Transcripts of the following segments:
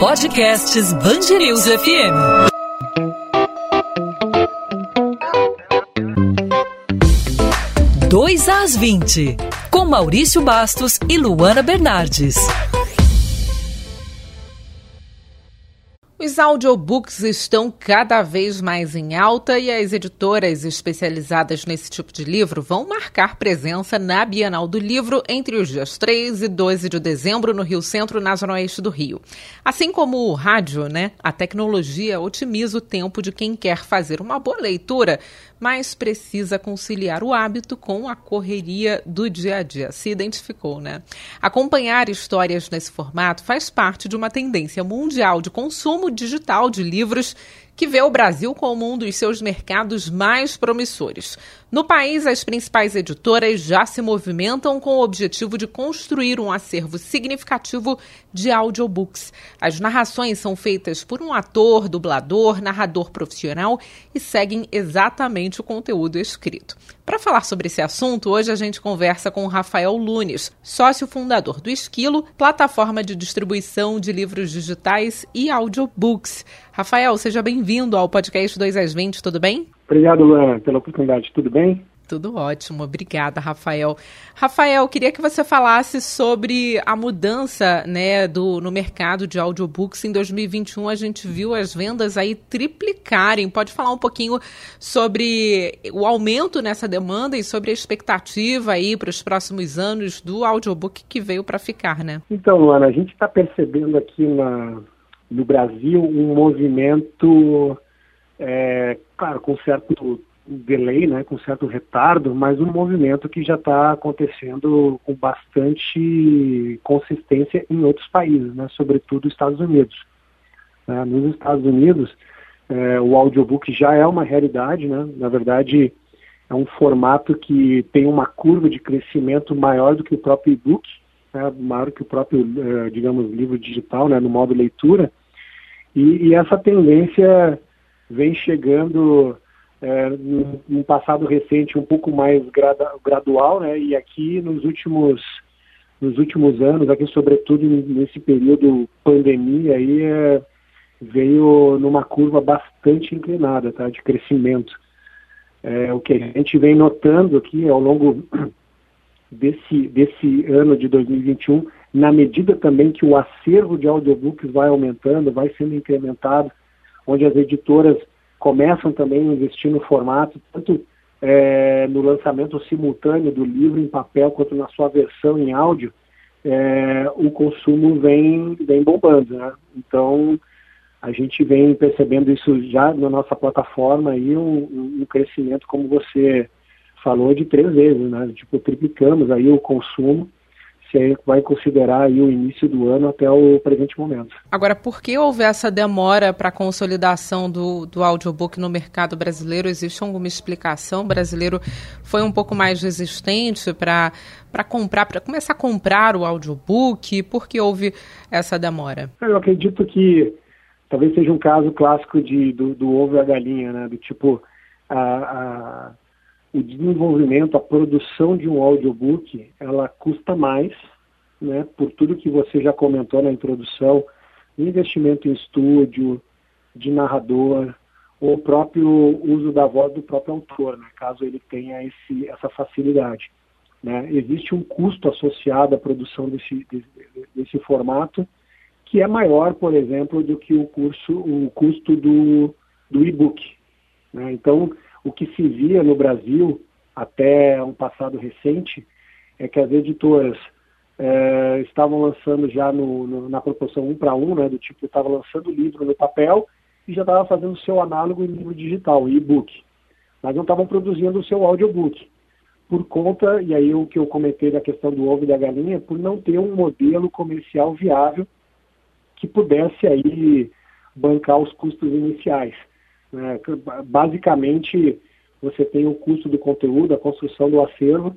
Podcasts Bangerils FM. Dois às 20, com Maurício Bastos e Luana Bernardes. Os audiobooks estão cada vez mais em alta e as editoras especializadas nesse tipo de livro vão marcar presença na Bienal do Livro entre os dias 3 e 12 de dezembro no Rio Centro, na Zona Oeste do Rio. Assim como o rádio, né, a tecnologia otimiza o tempo de quem quer fazer uma boa leitura, mas precisa conciliar o hábito com a correria do dia a dia. Se identificou, né? Acompanhar histórias nesse formato faz parte de uma tendência mundial de consumo digital de livros que vê o Brasil como um dos seus mercados mais promissores. No país, as principais editoras já se movimentam com o objetivo de construir um acervo significativo de audiobooks. As narrações são feitas por um ator, dublador, narrador profissional e seguem exatamente o conteúdo escrito. Para falar sobre esse assunto, hoje a gente conversa com Rafael Lunes, sócio fundador do Esquilo, plataforma de distribuição de livros digitais e audiobooks. Rafael, seja bem-vindo ao podcast 2 às 20, tudo bem? Obrigado, Luana, pela oportunidade. Tudo bem? Tudo ótimo, obrigada, Rafael. Rafael, queria que você falasse sobre a mudança né, do, no mercado de audiobooks. Em 2021, a gente viu as vendas aí triplicarem. Pode falar um pouquinho sobre o aumento nessa demanda e sobre a expectativa aí para os próximos anos do audiobook que veio para ficar, né? Então, Luana, a gente está percebendo aqui na, no Brasil um movimento, é, claro, com certo delay, né, com certo retardo, mas um movimento que já está acontecendo com bastante consistência em outros países, né, sobretudo Estados Unidos. É, nos Estados Unidos, é, o audiobook já é uma realidade, né, na verdade é um formato que tem uma curva de crescimento maior do que o próprio e-book, né, maior que o próprio, é, digamos, livro digital, né, no modo leitura, e, e essa tendência vem chegando é, num passado recente um pouco mais grada, gradual, né? E aqui nos últimos nos últimos anos, aqui sobretudo nesse período pandemia, aí é, veio numa curva bastante inclinada, tá? De crescimento. É, o que a gente vem notando aqui ao longo desse desse ano de 2021, na medida também que o acervo de audiobooks vai aumentando, vai sendo incrementado, onde as editoras começam também a investir no formato, tanto é, no lançamento simultâneo do livro em papel quanto na sua versão em áudio, é, o consumo vem, vem bombando. Né? Então, a gente vem percebendo isso já na nossa plataforma e um, um, crescimento, como você falou, de três vezes, né? Tipo, triplicamos aí o consumo se vai considerar aí o início do ano até o presente momento. Agora, por que houve essa demora para a consolidação do, do audiobook no mercado brasileiro? Existe alguma explicação? O brasileiro foi um pouco mais resistente para para comprar, para começar a comprar o audiobook? Por que houve essa demora? Eu acredito que talvez seja um caso clássico de, do, do ovo e a galinha, né? Do tipo, a, a o desenvolvimento, a produção de um audiobook, ela custa mais, né, por tudo que você já comentou na introdução, investimento em estúdio, de narrador, ou o próprio uso da voz do próprio autor, né, caso ele tenha esse, essa facilidade. Né. Existe um custo associado à produção desse, desse, desse formato, que é maior, por exemplo, do que o, curso, o custo do, do e-book. Né. Então, o que se via no Brasil até um passado recente é que as editoras é, estavam lançando já no, no, na proporção um para um, né, do tipo, estava lançando livro no papel e já estava fazendo o seu análogo em livro digital, e-book. Mas não estavam produzindo o seu audiobook. Por conta, e aí o que eu comentei da questão do ovo e da galinha, por não ter um modelo comercial viável que pudesse aí bancar os custos iniciais. Né? Basicamente, você tem o custo do conteúdo, a construção do acervo,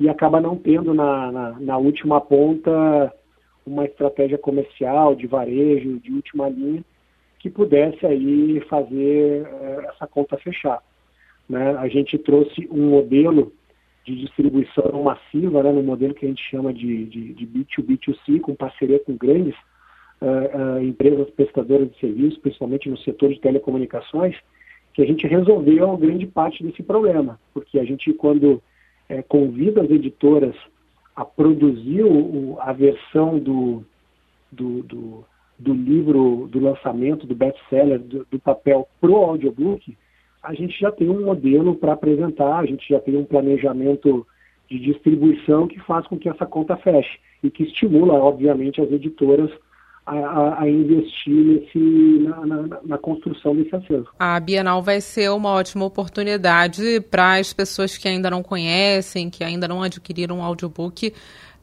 e acaba não tendo na, na, na última ponta uma estratégia comercial, de varejo, de última linha, que pudesse aí fazer é, essa conta fechar. Né? A gente trouxe um modelo de distribuição massiva, né, no modelo que a gente chama de, de, de B2B2C, com parceria com grandes uh, empresas prestadoras de serviços, principalmente no setor de telecomunicações, que a gente resolveu grande parte desse problema, porque a gente, quando é, convida as editoras a produzir o, a versão do, do, do, do, livro, do lançamento, do best-seller, do, do papel pro audiobook, a gente já tem um modelo para apresentar, a gente já tem um planejamento de distribuição que faz com que essa conta feche e que estimula, obviamente, as editoras a, a, investir nesse, na, na, na, construção desse acervo. A Bienal vai ser uma ótima oportunidade para as pessoas que ainda não conhecem, que ainda não adquiriram um audiobook,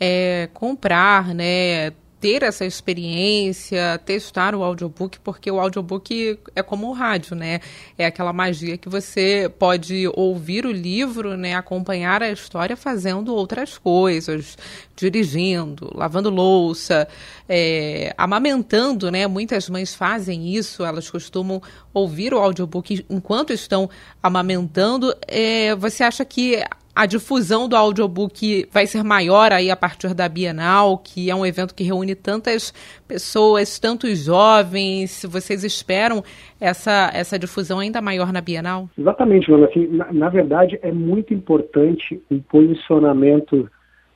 é, comprar, né, ter essa experiência, testar o audiobook, porque o audiobook é como o rádio, né? É aquela magia que você pode ouvir o livro, né, acompanhar a história fazendo outras coisas, dirigindo, lavando louça, é, amamentando, né? Muitas mães fazem isso, elas costumam ouvir o audiobook enquanto estão amamentando. É, você acha que a difusão do audiobook vai ser maior aí a partir da Bienal, que é um evento que reúne tantas pessoas, tantos jovens. Vocês esperam essa, essa difusão ainda maior na Bienal? Exatamente, Joana. Assim, na, na, verdade, é muito importante o posicionamento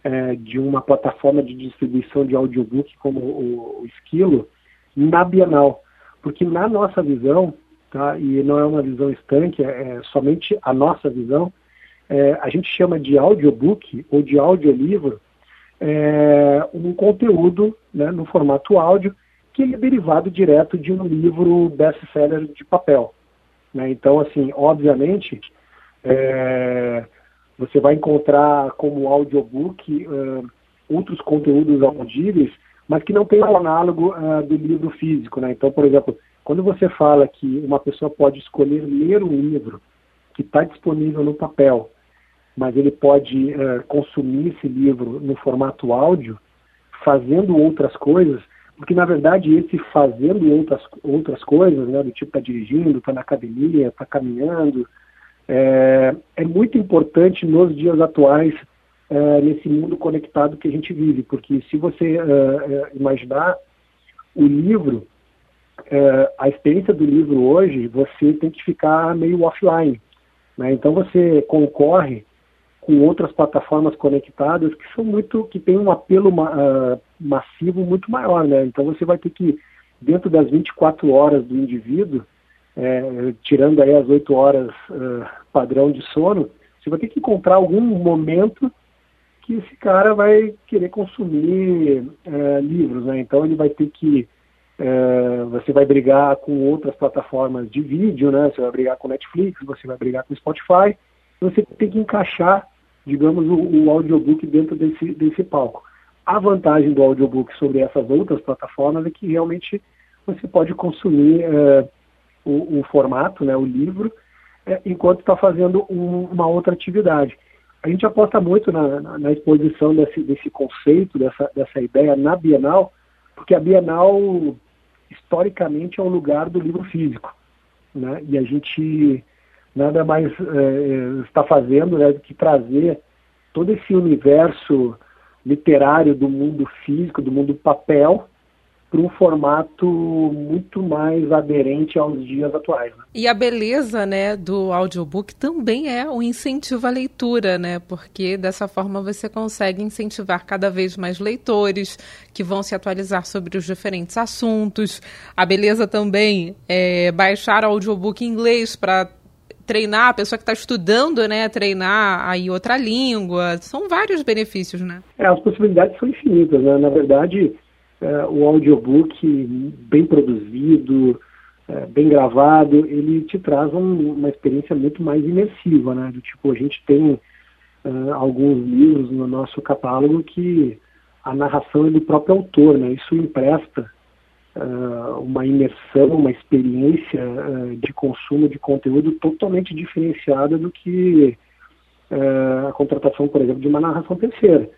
é, de uma plataforma de distribuição de audiobook como o, o Esquilo na Bienal. Porque na nossa visão, tá, e não é uma visão estanque, é, é somente a nossa visão, é, a gente chama de audiobook ou de audiolivro é, um conteúdo né, no formato áudio que é derivado direto de um livro best-seller de papel. Né? Então, assim, obviamente, é, você vai encontrar como audiobook uh, outros conteúdos audíveis, mas que não tem o análogo uh, do livro físico. Né? Então, por exemplo, quando você fala que uma pessoa pode escolher ler um livro que está disponível no papel mas ele pode uh, consumir esse livro no formato áudio, fazendo outras coisas, porque na verdade esse fazendo outras, outras coisas, né, do tipo está dirigindo, está na academia, está caminhando, é, é, muito importante nos dias atuais é, nesse mundo conectado que a gente vive, porque se você imaginar o livro, a experiência do livro hoje, você tem que ficar meio offline. Né? Então você concorre com outras plataformas conectadas que são muito, que tem um apelo uh, massivo muito maior, né? Então você vai ter que, dentro das 24 horas do indivíduo, é, tirando aí as 8 horas uh, padrão de sono, você vai ter que encontrar algum momento que esse cara vai querer consumir uh, livros, né? Então ele vai ter que você vai brigar com outras plataformas de vídeo, né? Você vai brigar com Netflix, você vai brigar com Spotify. Você tem que encaixar digamos, o, o audiobook dentro desse, desse palco. A vantagem do audiobook sobre essas outras plataformas é que realmente você pode consumir é, o, o, formato, né, o livro, é, enquanto está fazendo um, uma outra atividade. A gente aposta muito na, na, na, exposição desse, desse conceito, dessa, dessa ideia na Bienal, porque a Bienal, historicamente, é o lugar do livro físico. Né? E a gente nada mais é, está fazendo né, do que trazer todo esse universo literário do mundo físico, do mundo papel, para um formato muito mais aderente aos dias atuais. Né? E a beleza, né, do audiobook também é o incentivo à leitura, né? Porque dessa forma você consegue incentivar cada vez mais leitores que vão se atualizar sobre os diferentes assuntos. A beleza também é baixar o audiobook em inglês para treinar, a pessoa que está estudando, né, treinar aí outra língua. São vários benefícios, né? É, as possibilidades são infinitas, né? Na verdade, é, o audiobook bem produzido, é, bem gravado, ele te traz um, uma experiência muito mais imersiva, né? Do tipo, a gente tem é, alguns livros no nosso catálogo que a narração é do próprio autor, né? Isso empresta uh, uma imersão, uma experiência uh, de consumo de conteúdo totalmente diferenciada do que uh, a contratação, por exemplo, de uma narração terceira.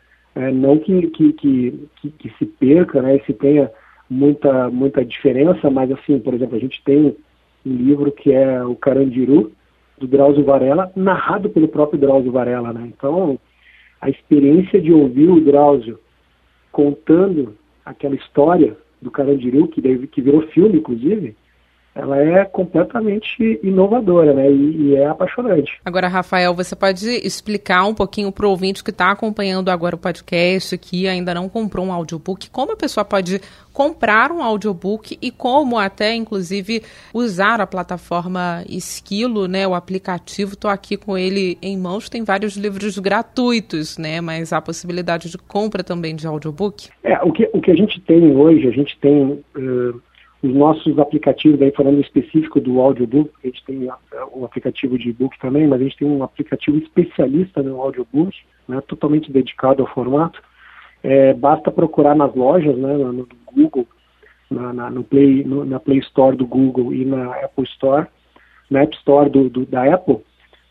não que, que, que, que, se perca, né, se tenha muita, muita diferença, mas assim, por exemplo, a gente tem um livro que é o Carandiru, do Drauzio Varela, narrado pelo próprio Drauzio Varela, né? Então, a experiência de ouvir o Drauzio contando aquela história do Carandiru, que, que virou filme, inclusive, ela é completamente inovadora, né? E, e, é apaixonante. Agora, Rafael, você pode explicar um pouquinho para o ouvinte que está acompanhando agora o podcast, que ainda não comprou um audiobook, como a pessoa pode comprar um audiobook e como até, inclusive, usar a plataforma Esquilo, né? O aplicativo. Estou aqui com ele em mãos. Tem vários livros gratuitos, né? Mas há possibilidade de compra também de audiobook. É, o que, o que a gente tem hoje, a gente tem. Uh os nossos aplicativos, daí falando específico do audiobook, a gente tem o aplicativo de e-book também, mas a gente tem um aplicativo especialista no audiobook, né, totalmente dedicado ao formato. É, basta procurar nas lojas, né, no Google, na, na, no Play, no, na Play Store do Google e na Apple Store, na App Store do, do da Apple,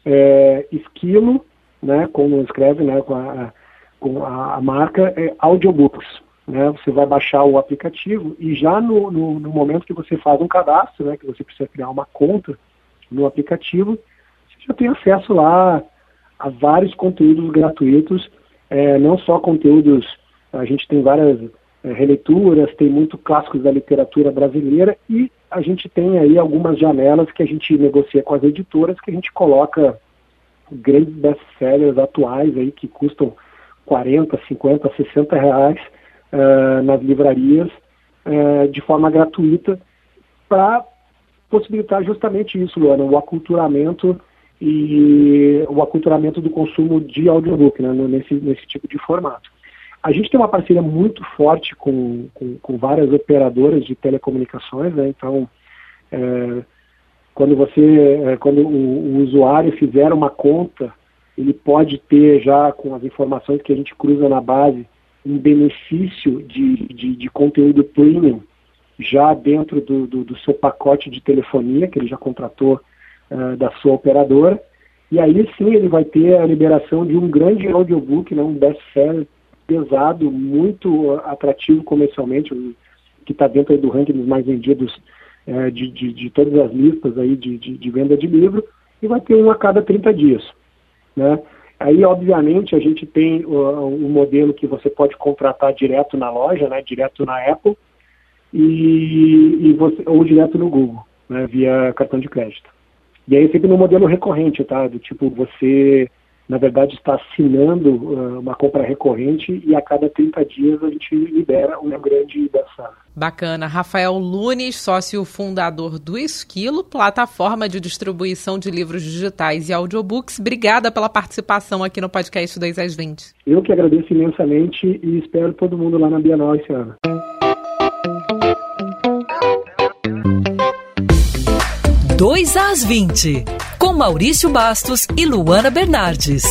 é, Esquilo, né, como escreve, né, com a, com a marca, é Audiobooks. Né, você vai baixar o aplicativo e já no, no, no, momento que você faz um cadastro, né, que você precisa criar uma conta no aplicativo, você já tem acesso lá a vários conteúdos gratuitos, é, não só conteúdos, a gente tem várias é, releituras, tem muito clássicos da literatura brasileira e a gente tem aí algumas janelas que a gente negocia com as editoras que a gente coloca grandes best-sellers atuais aí que custam 40, 50, 60 reais uh, nas livrarias uh, de forma gratuita para possibilitar justamente isso, Luana, o aculturamento e o aculturamento do consumo de audiobook né, nesse, nesse tipo de formato. A gente tem uma parceria muito forte com, com, com várias operadoras de telecomunicações, né, então é, quando você, é, quando o, o, usuário fizer uma conta, ele pode ter já com as informações que a gente cruza na base um benefício de, de, de conteúdo premium já dentro do, do, do, seu pacote de telefonia, que ele já contratou uh, da sua operadora. E aí sim ele vai ter a liberação de um grande audiobook, né, um best-seller pesado, muito atrativo comercialmente, que está dentro do ranking dos mais vendidos uh, de, de, de, todas as listas aí de, de, de, venda de livro, e vai ter um a cada 30 dias. Né? Aí, obviamente, a gente tem o, um modelo que você pode contratar direto na loja, né, direto na Apple, e, e você, ou direto no Google, né, via cartão de crédito. E aí sempre no modelo recorrente, tá? Do tipo, você na verdade está assinando uh, uma compra recorrente e a cada 30 dias a gente libera uma grande dessa. Bacana. Rafael Lunes, sócio fundador do Esquilo, plataforma de distribuição de livros digitais e audiobooks. Obrigada pela participação aqui no podcast 2 às 20. Eu que agradeço imensamente e espero todo mundo lá na Bienal esse ano. 2 às 20, com Maurício Bastos e Luana Bernardes.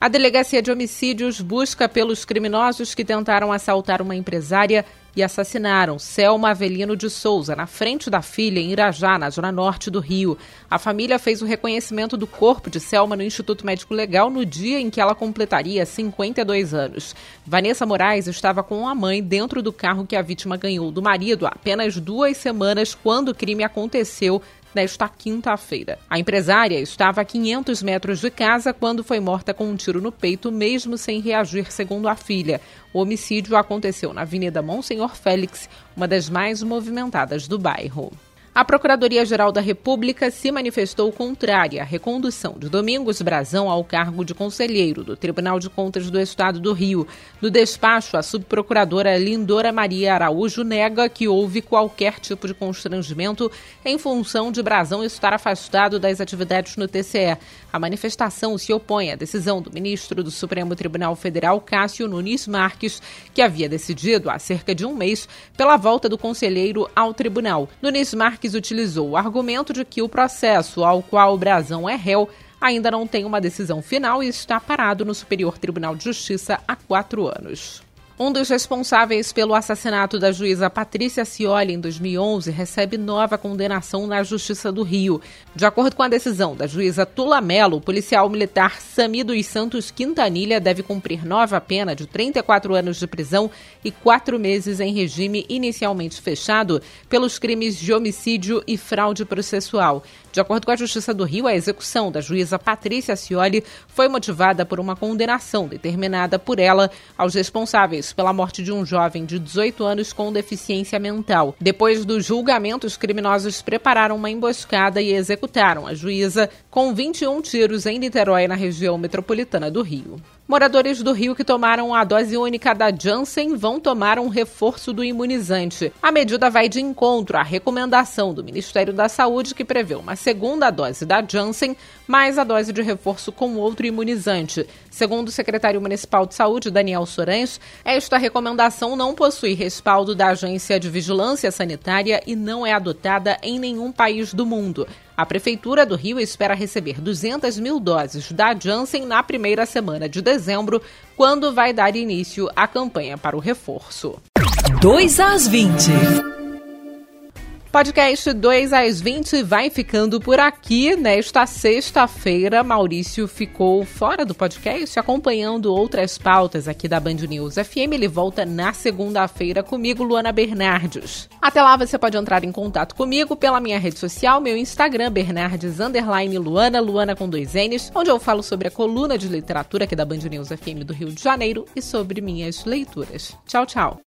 A Delegacia de Homicídios busca pelos criminosos que tentaram assaltar uma empresária e assassinaram Selma Avelino de Souza na frente da filha em Irajá, na zona norte do Rio. A família fez o reconhecimento do corpo de Selma no Instituto Médico Legal no dia em que ela completaria 52 anos. Vanessa Moraes estava com a mãe dentro do carro que a vítima ganhou do marido há apenas duas semanas quando o crime aconteceu nesta quinta-feira. A empresária estava a 500 metros de casa quando foi morta com um tiro no peito, mesmo sem reagir, segundo a filha. O homicídio aconteceu na Avenida Monsenhor Félix, uma das mais movimentadas do bairro. A Procuradoria-Geral da República se manifestou contrária à recondução de Domingos Brazão ao cargo de conselheiro do Tribunal de Contas do Estado do Rio. No despacho, a subprocuradora Lindora Maria Araújo nega que houve qualquer tipo de constrangimento em função de Brazão estar afastado das atividades no TCE. A manifestação se opõe à decisão do ministro do Supremo Tribunal Federal, Cássio Nunes Marques, que havia decidido há cerca de um mês pela volta do conselheiro ao tribunal. Nunes Marques utilizou o argumento de que o processo ao qual o Brazão é réu ainda não tem uma decisão final e está parado no Superior Tribunal de Justiça há quatro anos. Um dos responsáveis pelo assassinato da juíza Patrícia Cioli em 2011 recebe nova condenação na Justiça do Rio. De acordo com a decisão da juíza Tula Mello, o policial militar Sami dos Santos Quintanilha deve cumprir nova pena de 34 anos de prisão e quatro meses em regime inicialmente fechado pelos crimes de homicídio e fraude processual. De acordo com a Justiça do Rio, a execução da juíza Patrícia Cioli foi motivada por uma condenação determinada por ela aos responsáveis pela morte de um jovem de 18 anos com deficiência mental. Depois do julgamento, os criminosos prepararam uma emboscada e executaram a juíza com 21 tiros em Niterói, na região metropolitana do Rio. Moradores do Rio que tomaram a dose única da Janssen vão tomar um reforço do imunizante. A medida vai de encontro à recomendação do Ministério da Saúde, que prevê uma segunda dose da Janssen, mais a dose de reforço com outro imunizante. Segundo o secretário municipal de saúde, Daniel Sorães, esta recomendação não possui respaldo da Agência de Vigilância Sanitária e não é adotada em nenhum país do mundo. A Prefeitura do Rio espera receber 200 mil doses da Janssen na primeira semana de dezembro, quando vai dar início à campanha para o reforço. 2 às 20. Podcast 2 às 20 vai ficando por aqui. Nesta sexta-feira, Maurício ficou fora do podcast, acompanhando outras pautas aqui da Band News FM. Ele volta na segunda-feira comigo, Luana Bernardes. Até lá você pode entrar em contato comigo pela minha rede social, meu Instagram, Bernardes Luana, Luana com dois N's, onde eu falo sobre a coluna de literatura aqui da Band News FM do Rio de Janeiro e sobre minhas leituras. Tchau, tchau.